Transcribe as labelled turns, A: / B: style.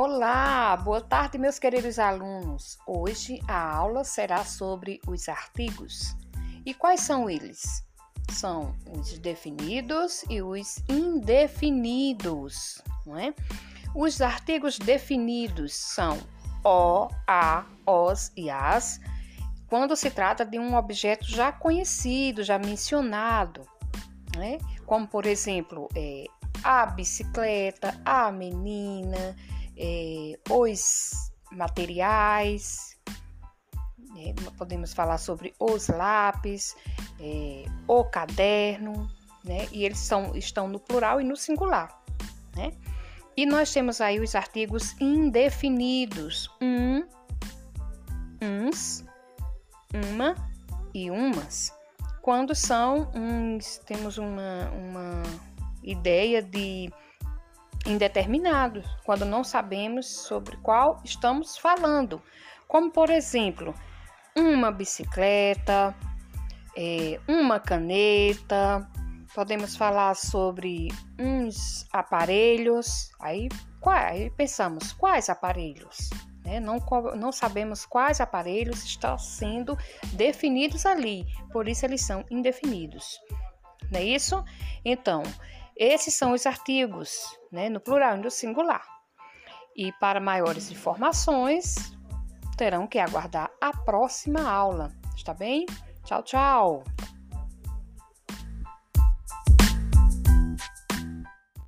A: Olá, boa tarde, meus queridos alunos. Hoje a aula será sobre os artigos. E quais são eles? São os definidos e os indefinidos, não é? Os artigos definidos são o, a, os e as, quando se trata de um objeto já conhecido, já mencionado, né? como por exemplo, é, a bicicleta, a menina, é, os materiais, é, podemos falar sobre os lápis, é, o caderno, né? E eles são, estão no plural e no singular, né? E nós temos aí os artigos indefinidos, um, uns, uma e umas. Quando são uns, temos uma, uma ideia de indeterminados, quando não sabemos sobre qual estamos falando, como por exemplo, uma bicicleta, é, uma caneta, podemos falar sobre uns aparelhos, aí, aí pensamos quais aparelhos, né? não, não sabemos quais aparelhos estão sendo definidos ali, por isso eles são indefinidos, não é isso? Então, esses são os artigos, né, no plural e no singular. E para maiores informações, terão que aguardar a próxima aula. Está bem? Tchau, tchau!